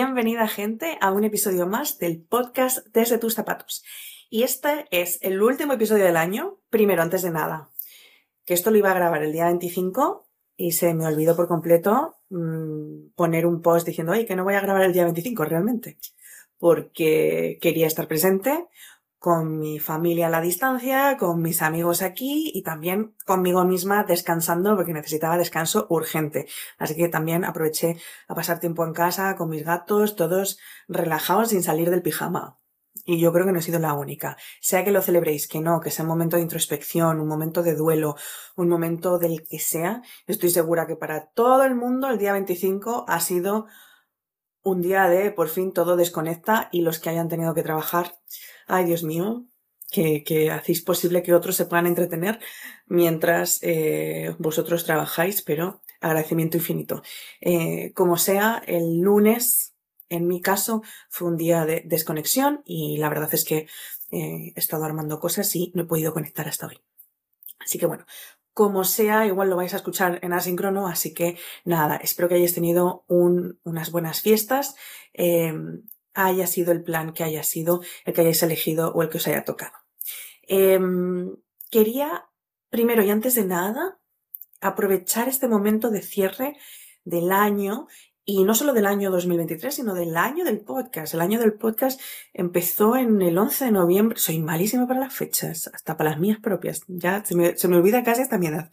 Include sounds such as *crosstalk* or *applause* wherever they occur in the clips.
Bienvenida gente a un episodio más del podcast Desde tus zapatos. Y este es el último episodio del año, primero antes de nada, que esto lo iba a grabar el día 25 y se me olvidó por completo mmm, poner un post diciendo, oye, que no voy a grabar el día 25 realmente, porque quería estar presente con mi familia a la distancia, con mis amigos aquí y también conmigo misma descansando porque necesitaba descanso urgente. Así que también aproveché a pasar tiempo en casa con mis gatos, todos relajados sin salir del pijama. Y yo creo que no he sido la única. Sea que lo celebréis, que no, que sea un momento de introspección, un momento de duelo, un momento del que sea, estoy segura que para todo el mundo el día 25 ha sido un día de por fin todo desconecta y los que hayan tenido que trabajar ay Dios mío, que, que hacéis posible que otros se puedan entretener mientras eh, vosotros trabajáis, pero agradecimiento infinito. Eh, como sea, el lunes, en mi caso, fue un día de desconexión y la verdad es que eh, he estado armando cosas y no he podido conectar hasta hoy. Así que bueno, como sea, igual lo vais a escuchar en asíncrono, así que nada, espero que hayáis tenido un, unas buenas fiestas. Eh, haya sido el plan que haya sido, el que hayáis elegido o el que os haya tocado. Em, quería, primero y antes de nada, aprovechar este momento de cierre del año y no solo del año 2023, sino del año del podcast. El año del podcast empezó en el 11 de noviembre. Soy malísima para las fechas, hasta para las mías propias. Ya se me, se me olvida casi hasta mi edad.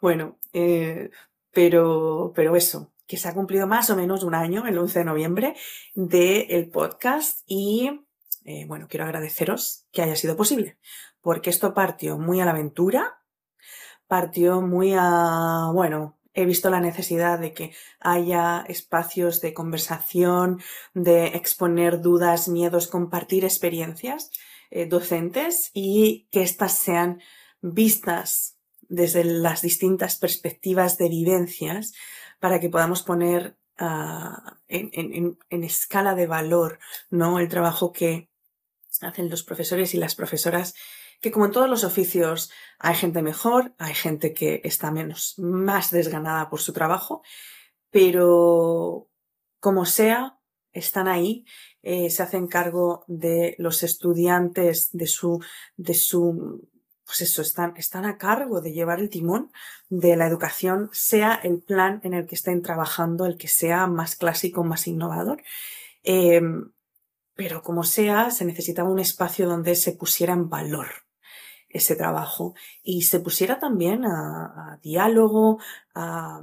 Bueno, eh, pero, pero eso, que se ha cumplido más o menos un año, el 11 de noviembre, del podcast y eh, bueno, quiero agradeceros que haya sido posible, porque esto partió muy a la aventura, partió muy a, bueno, he visto la necesidad de que haya espacios de conversación, de exponer dudas, miedos, compartir experiencias eh, docentes y que éstas sean vistas desde las distintas perspectivas de vivencias para que podamos poner en, en, en, escala de valor ¿no? el trabajo que hacen los profesores y las profesoras, que como en todos los oficios hay gente mejor, hay gente que está menos, más desganada por su trabajo, pero como sea, están ahí, eh, se hacen cargo de los estudiantes, de su, de su pues eso, están, están a cargo de llevar el timón de la educación, sea el plan en el que estén trabajando, el que sea más clásico, más innovador. Eh, pero como sea, se necesitaba un espacio donde se pusiera en valor ese trabajo y se pusiera también a, diálogo, a,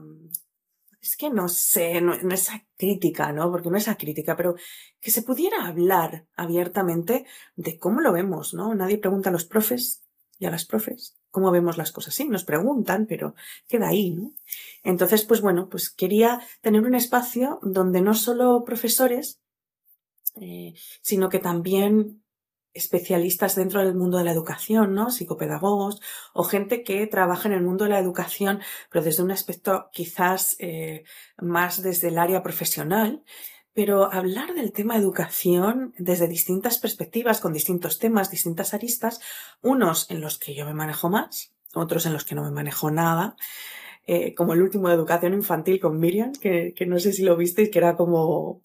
es que no sé, no, no es crítica, ¿no? Porque no es a crítica, pero que se pudiera hablar abiertamente de cómo lo vemos, ¿no? Nadie pregunta a los profes y a las profes cómo vemos las cosas. Sí, nos preguntan, pero queda ahí, ¿no? Entonces, pues bueno, pues quería tener un espacio donde no solo profesores, eh, sino que también especialistas dentro del mundo de la educación, ¿no? Psicopedagogos o gente que trabaja en el mundo de la educación, pero desde un aspecto quizás eh, más desde el área profesional, pero hablar del tema educación desde distintas perspectivas, con distintos temas, distintas aristas, unos en los que yo me manejo más, otros en los que no me manejo nada, eh, como el último de educación infantil con Miriam, que, que no sé si lo visteis, que era como,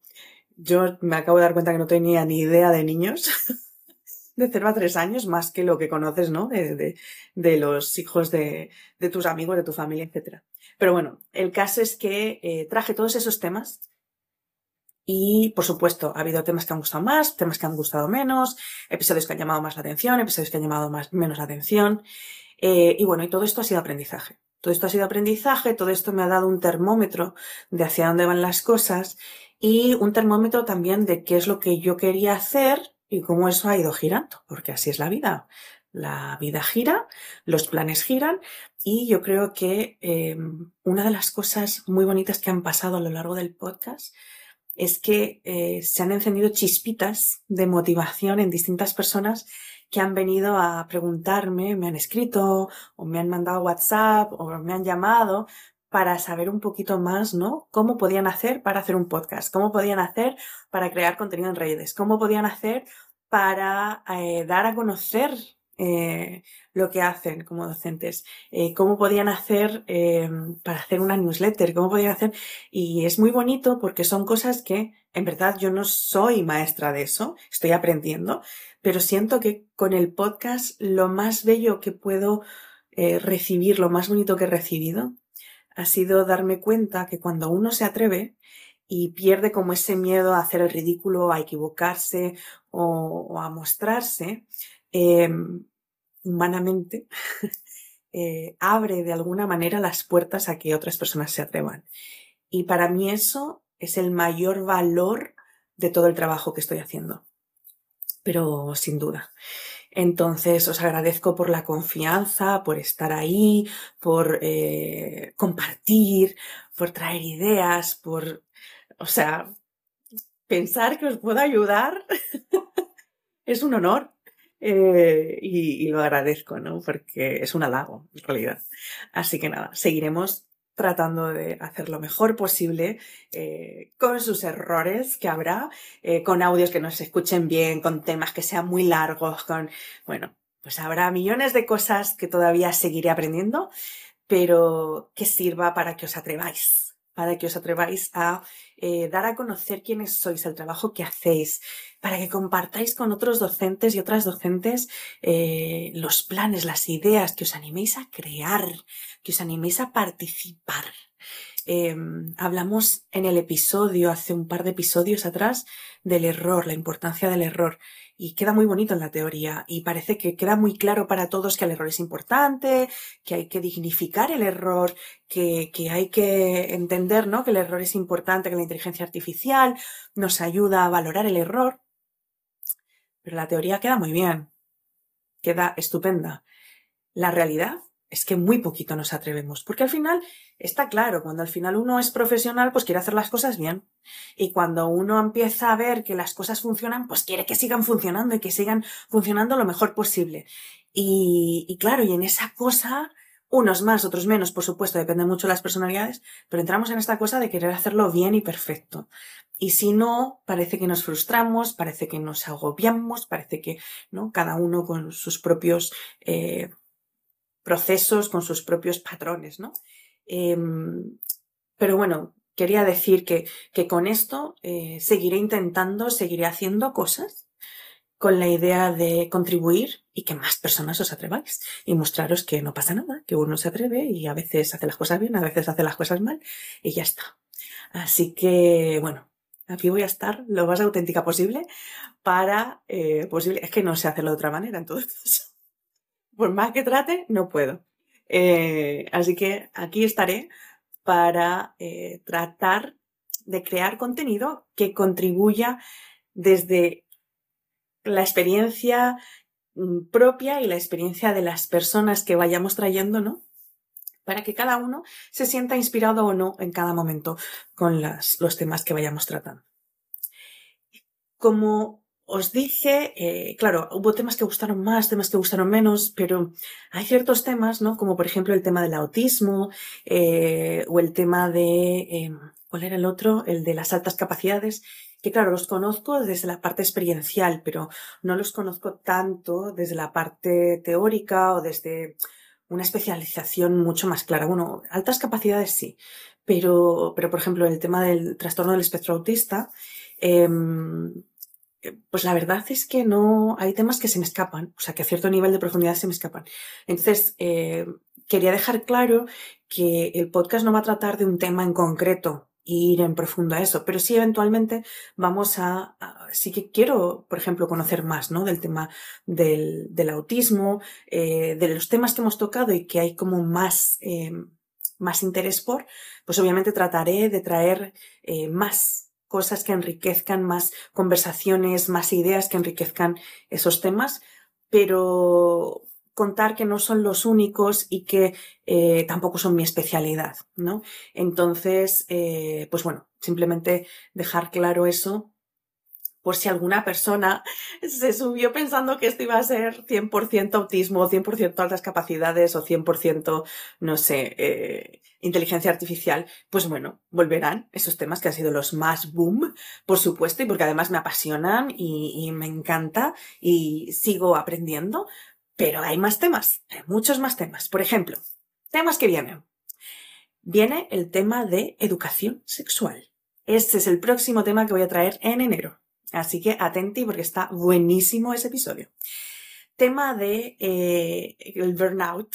yo me acabo de dar cuenta que no tenía ni idea de niños. *laughs* de 0 a 3 años, más que lo que conoces, ¿no? De, de, de los hijos de, de, tus amigos, de tu familia, etc. Pero bueno, el caso es que eh, traje todos esos temas y, por supuesto, ha habido temas que han gustado más, temas que han gustado menos, episodios que han llamado más la atención, episodios que han llamado más, menos la atención. Eh, y bueno, y todo esto ha sido aprendizaje. Todo esto ha sido aprendizaje, todo esto me ha dado un termómetro de hacia dónde van las cosas y un termómetro también de qué es lo que yo quería hacer y cómo eso ha ido girando, porque así es la vida. La vida gira, los planes giran y yo creo que eh, una de las cosas muy bonitas que han pasado a lo largo del podcast es que eh, se han encendido chispitas de motivación en distintas personas que han venido a preguntarme, me han escrito o me han mandado WhatsApp o me han llamado para saber un poquito más, ¿no? Cómo podían hacer para hacer un podcast, cómo podían hacer para crear contenido en redes, cómo podían hacer para eh, dar a conocer eh, lo que hacen como docentes, eh, cómo podían hacer para hacer una newsletter, cómo podían hacer. Y es muy bonito porque son cosas que, en verdad, yo no soy maestra de eso, estoy aprendiendo, pero siento que con el podcast lo más bello que puedo recibir, lo más bonito que he recibido, ha sido darme cuenta que cuando uno se atreve, y pierde como ese miedo a hacer el ridículo, a equivocarse o, a mostrarse, em, humanamente *laughs* eh, abre de alguna manera las puertas a que otras personas se atrevan. Y para mí eso es el mayor valor de todo el trabajo que estoy haciendo. Pero sin duda. Entonces os agradezco por la confianza, por estar ahí, por eh, compartir, por traer ideas, por o sea, pensar que os puedo ayudar *laughs* es un honor eh, y, lo agradezco, ¿no? Porque es un halago, en realidad. Así que nada, seguiremos tratando de hacer lo mejor posible eh, con sus errores que habrá, eh, con audios que no se escuchen bien, con temas que sean muy largos, con, bueno, pues habrá millones de cosas que todavía seguiré aprendiendo, pero que sirva para que os atreváis para que os atreváis a eh, dar a conocer quiénes sois, el trabajo que hacéis, para que compartáis con otros docentes y otras docentes eh, los planes, las ideas, que os animéis a crear, que os animéis a participar. Em, hablamos en el episodio, hace un par de episodios atrás, del error, la importancia del error. Y queda muy bonito en la teoría y parece que queda muy claro para todos que el error es importante, que hay que dignificar el error, que, que hay que entender ¿no? que el error es importante, que la inteligencia artificial nos ayuda a valorar el error. Pero la teoría queda muy bien, queda estupenda. La realidad es que muy poquito nos atrevemos, porque al final está claro, cuando al final uno es profesional, pues quiere hacer las cosas bien. Y cuando uno empieza a ver que las cosas funcionan, pues quiere que sigan funcionando y que sigan funcionando lo mejor posible. Y, y claro, y en esa cosa, unos más, otros menos, por supuesto, depende mucho de las personalidades, pero entramos en esta cosa de querer hacerlo bien y perfecto. Y si no, parece que nos frustramos, parece que nos agobiamos, parece que, ¿no? Cada uno con sus propios, eh, procesos, con sus propios patrones, ¿no? Em, pero bueno, quería decir que, con esto eh, seguiré intentando, seguiré haciendo cosas con la idea de contribuir y que más personas os atreváis y mostraros que no pasa nada, que uno se atreve y a veces hace las cosas bien, a veces hace las cosas mal y ya está. Así que, bueno, aquí voy a estar lo más auténtica posible para, eh, posible, es que no sé hacerlo de otra manera en todo esto por más que trate, no puedo. Eh, así que aquí estaré para eh, tratar de crear contenido que contribuya desde la experiencia mm, propia y la experiencia de las personas que vayamos trayendo, ¿no? Para que cada uno se sienta inspirado o no en cada momento con los temas que vayamos tratando. Como os dije, eh, claro, hubo temas que gustaron más, temas que gustaron menos, pero hay ciertos temas, ¿no? Como por ejemplo el tema del autismo eh, o el tema de, em, ¿cuál era el otro? El de las altas capacidades, que claro, los conozco desde la parte experiencial, pero no los conozco tanto desde la parte teórica o desde una especialización mucho más clara. Bueno, altas capacidades sí, pero, pero por ejemplo, el tema del trastorno del espectro autista, eh, eh, pues la verdad es que no, hay temas que se me escapan, o sea, que a cierto nivel de profundidad se me escapan. Entonces, eh, quería dejar claro que el podcast no va a tratar de un tema en concreto, ir en profundo a eso, pero sí eventualmente vamos a, sí que quiero, por ejemplo, conocer más, ¿no? Del tema del, del autismo, eh, de los temas que hemos tocado y que hay como más, más interés por, pues obviamente trataré de traer más cosas que enriquezcan más conversaciones, más ideas que enriquezcan esos temas, pero contar que no son los únicos y que eh, tampoco son mi especialidad, ¿no? Entonces, eh, pues bueno, simplemente dejar claro eso por si alguna persona *laughs* se subió pensando que esto iba a ser 100% autismo, 100% altas capacidades o 100%, no sé, eh, inteligencia artificial, pues bueno, volverán esos temas que han sido los más boom, por supuesto, y porque además me apasionan y, y me encanta y sigo aprendiendo, Pero hay más temas, hay muchos más temas. Por ejemplo, temas que vienen. Viene el tema de educación sexual. Este es el próximo tema que voy a traer en enero. Así que atenti porque está buenísimo ese episodio. Tema de eh, el burnout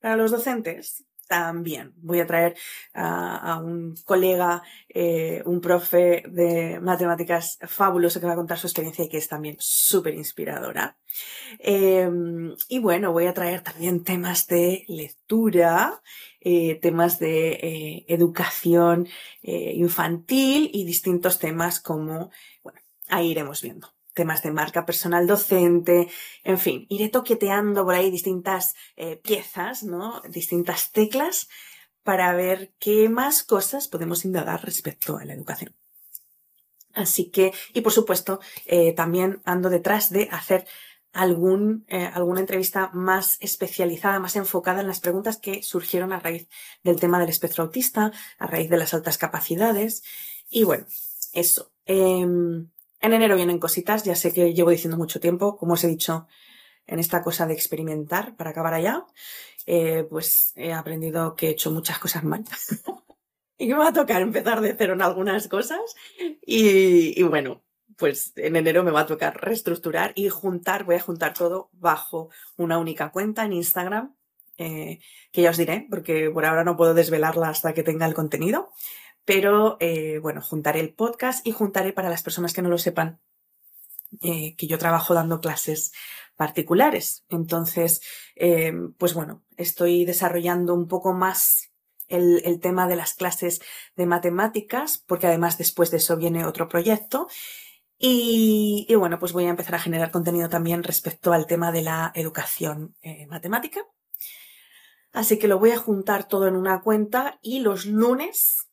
para los docentes también voy a traer a, un colega, eh, un profe de matemáticas fabuloso que va a contar su experiencia y que es también súper inspiradora. Em, y bueno, voy a traer también temas de lectura, eh, temas de educación infantil y distintos temas como, bueno, ahí iremos viendo temas de marca personal docente, en fin, iré toqueteando por ahí distintas eh, piezas, ¿no? Distintas teclas para ver qué más cosas podemos indagar respecto a la educación. Así que, y por supuesto, eh, también ando detrás de hacer algún, eh, alguna entrevista más especializada, más enfocada en las preguntas que surgieron a raíz del tema del espectro autista, a raíz de las altas capacidades. Y bueno, eso. Em, en enero vienen cositas, ya sé que llevo diciendo mucho tiempo, como os he dicho, en esta cosa de experimentar para acabar allá, eh, pues he aprendido que he hecho muchas cosas mal. *laughs* y que me va a tocar empezar de cero en algunas cosas. Y, bueno, pues en enero me va a tocar reestructurar y juntar, voy a juntar todo bajo una única cuenta en Instagram, eh, que ya os diré, porque por ahora no puedo desvelarla hasta que tenga el contenido. Pero eh, bueno, juntaré el podcast y juntaré para las personas que no lo sepan eh, que yo trabajo dando clases particulares. Entonces, eh, pues bueno, estoy desarrollando un poco más el, tema de las clases de matemáticas, porque además después de eso viene otro proyecto. Y, bueno, pues voy a empezar a generar contenido también respecto al tema de la educación matemática. Así que lo voy a juntar todo en una cuenta y los lunes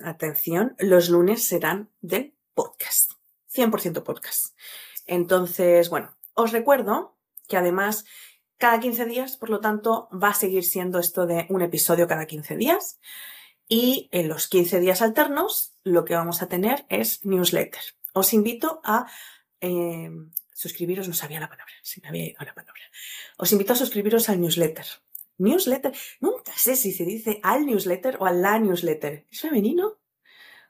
atención, los lunes serán del podcast. 100% podcast. Entonces, bueno, os recuerdo que además cada 15 días, por lo tanto, va a seguir siendo esto de un episodio cada 15 días. Y en los 15 días alternos, lo que vamos a tener es newsletter. Os invito a eh, suscribiros, no sabía la palabra, si me había ido la palabra. Os invito a suscribiros al newsletter. Newsletter. Nunca sé si se dice al newsletter o a la newsletter. ¿Es femenino?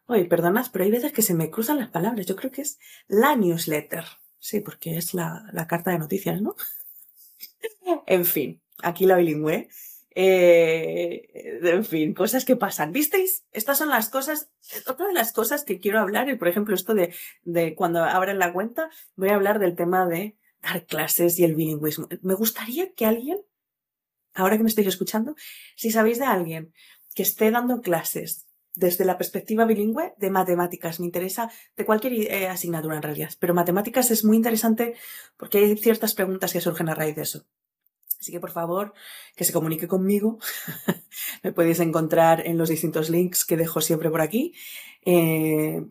Oye, perdonad, pero hay veces que se me cruzan las palabras. Yo creo que es la newsletter. Sí, porque es la, carta de noticias, ¿no? *laughs* en fin, aquí la bilingüe. Eh, en fin, cosas que pasan. ¿Visteis? Estas son las cosas, otra de las cosas que quiero hablar, y por ejemplo, esto de, de cuando abren la cuenta, voy a hablar del tema de dar clases y el bilingüismo. Me gustaría que alguien ahora que me estáis escuchando, si sabéis de alguien que esté dando clases desde la perspectiva bilingüe de matemáticas, me interesa de cualquier eh, asignatura en realidad, pero matemáticas es muy interesante porque hay ciertas preguntas que surgen a raíz de eso. Así que por favor, que se comunique conmigo. *laughs* me podéis encontrar en los distintos links que dejo siempre por aquí. Eh,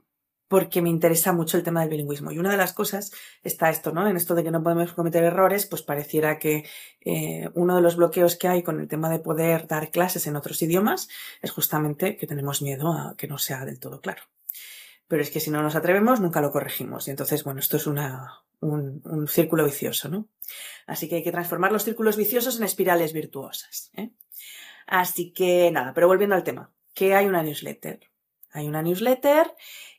porque me interesa mucho el tema del bilingüismo. Y una de las cosas está esto, ¿no? En esto de que no podemos cometer errores, pues pareciera que eh, uno de los bloqueos que hay con el tema de poder dar clases en otros idiomas es justamente que tenemos miedo a que no sea del todo claro. Pero es que si no nos atrevemos, nunca lo corregimos. Y entonces, bueno, esto es una, un, círculo vicioso, ¿no? Así que hay que transformar los círculos viciosos en espirales virtuosas. ¿eh? Así que nada, pero volviendo al tema, que hay una newsletter. Hay una newsletter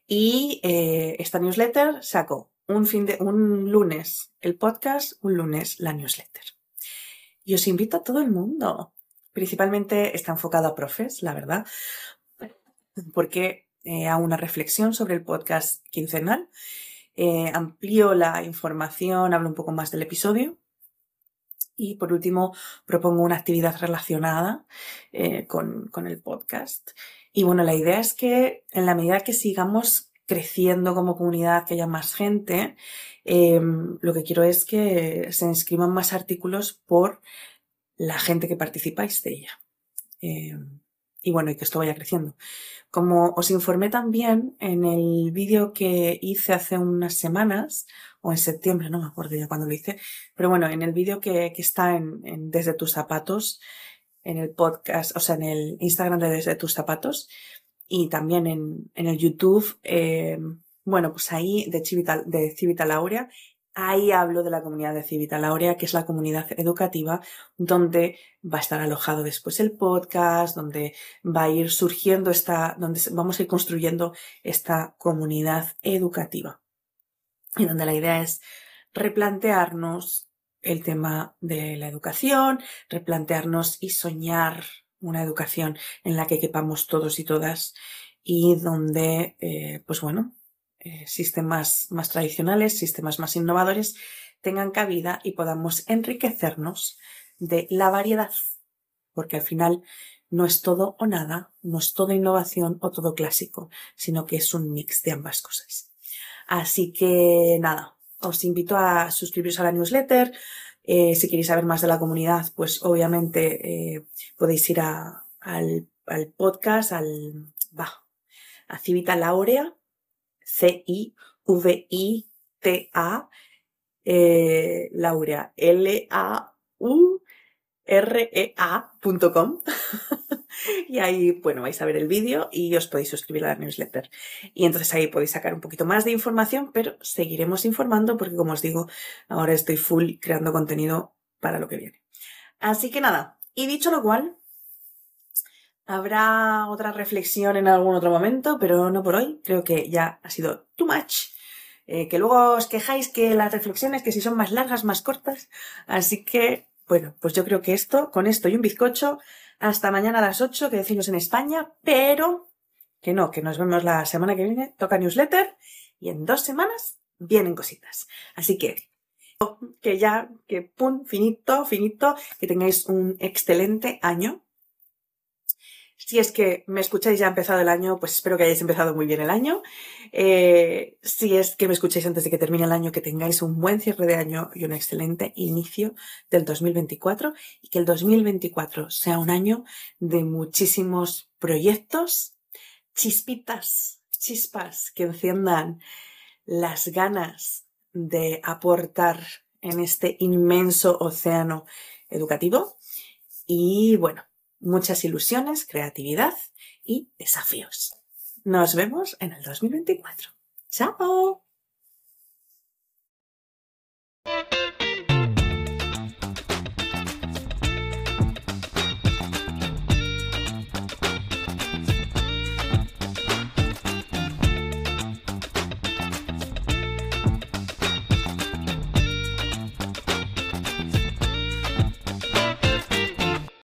y eh, esta newsletter sacó un, fin de, un lunes el podcast, un lunes la newsletter. Y os invito a todo el mundo. Principalmente está enfocado a profes, la verdad, porque eh, hago una reflexión sobre el podcast quincenal, eh, amplío la información, hablo un poco más del episodio y por último propongo una actividad relacionada eh, con, con, el podcast. Y bueno, la idea es que en la medida que sigamos creciendo como comunidad, que haya más gente, em, lo que quiero es que se inscriban más artículos por la gente que participáis de ella. Em, y bueno, y que esto vaya creciendo. Como os informé también en el vídeo que hice hace unas semanas, o en septiembre, no me acuerdo ya cuándo lo hice, pero bueno, en el vídeo que, está en, Desde tus zapatos, en el podcast, o sea, en el Instagram de Desde tus zapatos, y también en, el YouTube, eh, bueno, pues ahí de Civita, de Civita Laurea, Ahí hablo de la comunidad de Civita Laurea, que es la comunidad educativa donde va a estar alojado después el podcast, donde va a ir surgiendo esta, donde vamos a ir construyendo esta comunidad educativa. Y donde la idea es replantearnos el tema de la educación, replantearnos y soñar una educación en la que quepamos todos y todas y donde, eh, pues bueno, eh, sistemas más tradicionales, sistemas más innovadores tengan cabida y podamos enriquecernos de la variedad, porque al final no es todo o nada, no es todo innovación o todo clásico, sino que es un mix de ambas cosas. Así que nada, os invito a suscribiros a la newsletter. Eh, si queréis saber más de la comunidad, pues obviamente eh, podéis ir al, podcast, al, va, a Civita Laurea, C-I-V-I-T-A, eh, Laurea, L-A-U-R-E-A.com. *laughs* *laughs* y ahí, bueno, vais a ver el vídeo y os podéis suscribir a la newsletter. Y entonces ahí podéis sacar un poquito más de información, pero seguiremos informando porque, como os digo, ahora estoy full creando contenido para lo que viene. Así que nada, y dicho lo cual, Habrá otra reflexión en algún otro momento, pero no por hoy. Creo que ya ha sido too much. Eh, que luego os quejáis que las reflexiones, que si son más largas, más cortas. Así que, bueno, pues yo creo que esto, con esto y un bizcocho, hasta mañana a las 8, que decimos en España, pero que no, que nos vemos la semana que viene, toca newsletter y en dos semanas vienen cositas. Así que, que ya, que pum, finito, finito, que tengáis un excelente año si es que me escucháis ya ha empezado el año, pues espero que hayáis empezado muy bien el año. Eh, si es que me escucháis antes de que termine el año, que tengáis un buen cierre de año y un excelente inicio del 2024 y que el 2024 sea un año de muchísimos proyectos, chispitas, chispas que enciendan las ganas de aportar en este inmenso océano educativo. Y bueno, muchas ilusiones, creatividad y desafíos. Nos vemos en el 2024. ¡Chao!